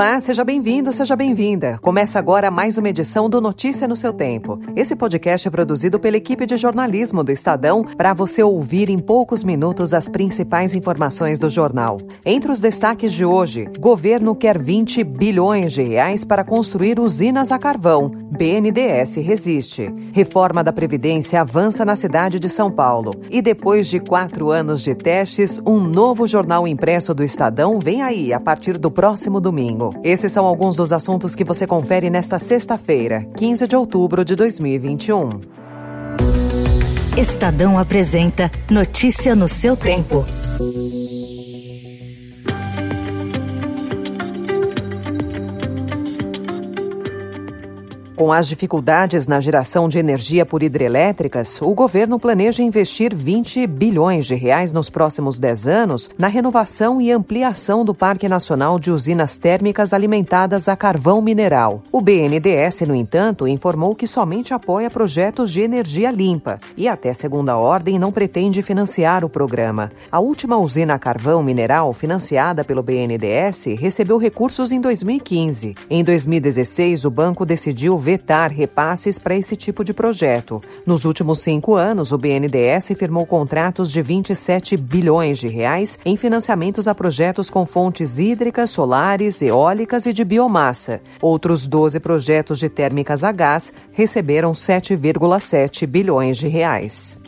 Olá, seja bem-vindo, seja bem-vinda. Começa agora mais uma edição do Notícia no seu Tempo. Esse podcast é produzido pela equipe de jornalismo do Estadão para você ouvir em poucos minutos as principais informações do jornal. Entre os destaques de hoje, governo quer 20 bilhões de reais para construir usinas a carvão. BNDES resiste. Reforma da Previdência avança na cidade de São Paulo. E depois de quatro anos de testes, um novo jornal impresso do Estadão vem aí a partir do próximo domingo. Esses são alguns dos assuntos que você confere nesta sexta-feira, 15 de outubro de 2021. Estadão apresenta Notícia no seu tempo. Com as dificuldades na geração de energia por hidrelétricas, o governo planeja investir 20 bilhões de reais nos próximos 10 anos na renovação e ampliação do Parque Nacional de Usinas Térmicas alimentadas a carvão mineral. O BNDES, no entanto, informou que somente apoia projetos de energia limpa e, até segunda ordem, não pretende financiar o programa. A última usina a carvão mineral, financiada pelo BNDES, recebeu recursos em 2015. Em 2016, o banco decidiu vetar repasses para esse tipo de projeto. Nos últimos cinco anos, o BNDES firmou contratos de 27 bilhões de reais em financiamentos a projetos com fontes hídricas, solares, eólicas e de biomassa. Outros 12 projetos de térmicas a gás receberam 7,7 bilhões de reais.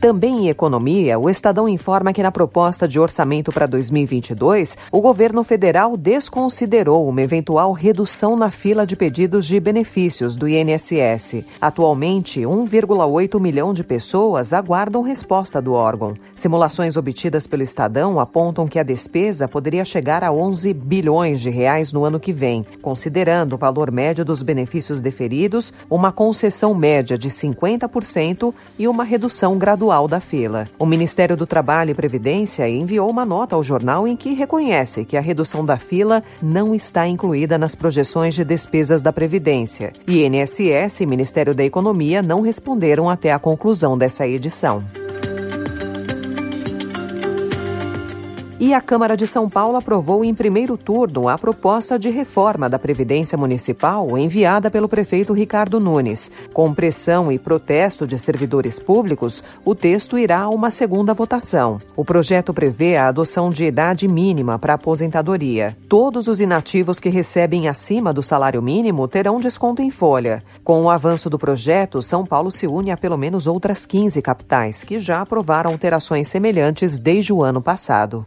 Também em economia, o Estadão informa que na proposta de orçamento para 2022, o governo federal desconsiderou uma eventual redução na fila de pedidos de benefícios do INSS. Atualmente, 1,8 milhão de pessoas aguardam resposta do órgão. Simulações obtidas pelo Estadão apontam que a despesa poderia chegar a 11 bilhões de reais no ano que vem, considerando o valor médio dos benefícios deferidos, uma concessão média de 50% e uma redução gradual gradual da fila. O Ministério do Trabalho e Previdência enviou uma nota ao jornal em que reconhece que a redução da fila não está incluída nas projeções de despesas da Previdência. INSS e Ministério da Economia não responderam até a conclusão dessa edição. E a Câmara de São Paulo aprovou em primeiro turno a proposta de reforma da Previdência Municipal enviada pelo prefeito Ricardo Nunes. Com pressão e protesto de servidores públicos, o texto irá a uma segunda votação. O projeto prevê a adoção de idade mínima para aposentadoria. Todos os inativos que recebem acima do salário mínimo terão desconto em folha. Com o avanço do projeto, São Paulo se une a pelo menos outras 15 capitais que já aprovaram alterações semelhantes desde o ano passado.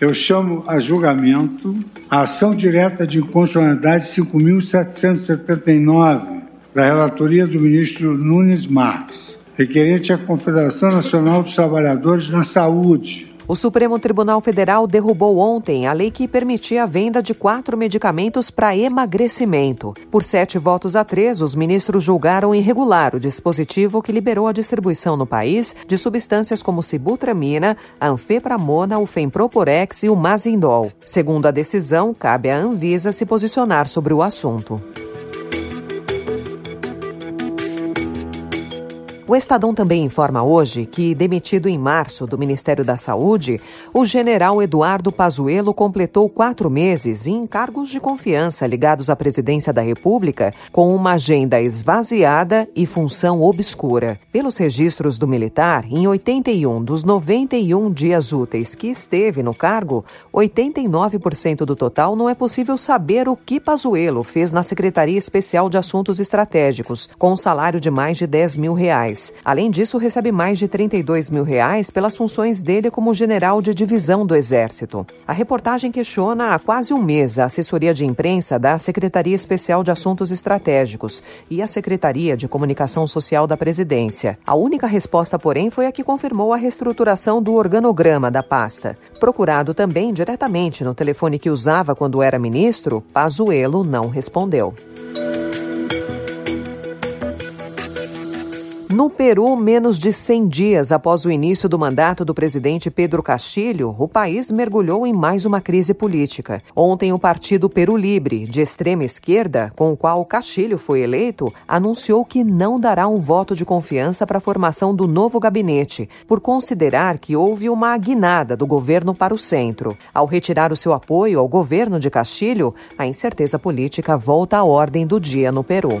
Eu chamo a julgamento a ação direta de inconstitucionalidade 5.779 da relatoria do ministro Nunes Marques, requerente à Confederação Nacional dos Trabalhadores na Saúde o Supremo Tribunal Federal derrubou ontem a lei que permitia a venda de quatro medicamentos para emagrecimento. Por sete votos a três, os ministros julgaram irregular o dispositivo que liberou a distribuição no país de substâncias como sibutramina, anfepramona, o femproporex e o mazindol. Segundo a decisão, cabe à Anvisa se posicionar sobre o assunto. O Estadão também informa hoje que, demitido em março do Ministério da Saúde, o general Eduardo Pazuello completou quatro meses em cargos de confiança ligados à presidência da República, com uma agenda esvaziada e função obscura. Pelos registros do militar, em 81 dos 91 dias úteis que esteve no cargo, 89% do total não é possível saber o que Pazuello fez na Secretaria Especial de Assuntos Estratégicos, com um salário de mais de 10 mil reais reais. Além disso, recebe mais de 32 mil reais pelas funções dele como general de divisão do Exército. A reportagem questiona há quase um mês a assessoria de imprensa da Secretaria Especial de Assuntos Estratégicos e a Secretaria de Comunicação Social da Presidência. A única resposta, porém, foi a que confirmou a reestruturação do organograma da pasta. Procurado também diretamente no telefone que usava quando era ministro, Pazuello não respondeu. No Peru, menos de 100 dias após o início do mandato do presidente Pedro Castilho, o país mergulhou em mais uma crise política. Ontem, o Partido Peru Libre, de extrema esquerda, com o qual Castilho foi eleito, anunciou que não dará um voto de confiança para a formação do novo gabinete, por considerar que houve uma guinada do governo para o centro. Ao retirar o seu apoio ao governo de Castilho, a incerteza política volta à ordem do dia no Peru.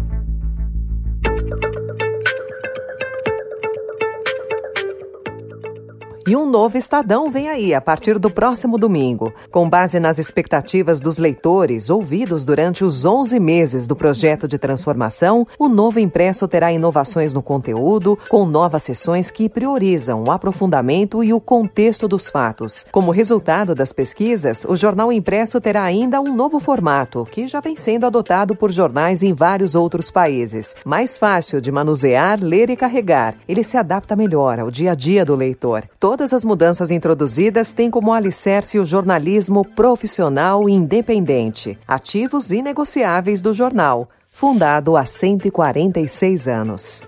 E um novo Estadão vem aí a partir do próximo domingo. Com base nas expectativas dos leitores ouvidos durante os 11 meses do projeto de transformação, o novo impresso terá inovações no conteúdo, com novas sessões que priorizam o aprofundamento e o contexto dos fatos. Como resultado das pesquisas, o jornal impresso terá ainda um novo formato, que já vem sendo adotado por jornais em vários outros países. Mais fácil de manusear, ler e carregar. Ele se adapta melhor ao dia a dia do leitor. Todas as mudanças introduzidas têm como alicerce o jornalismo profissional e independente, ativos inegociáveis do jornal, fundado há 146 anos.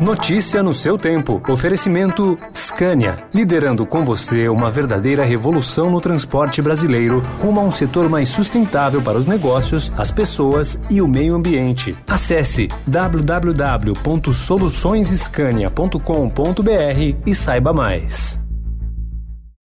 Notícia no seu tempo. Oferecimento Scania, liderando com você uma verdadeira revolução no transporte brasileiro, rumo a um setor mais sustentável para os negócios, as pessoas e o meio ambiente. Acesse www.soluçõesescania.com.br e saiba mais.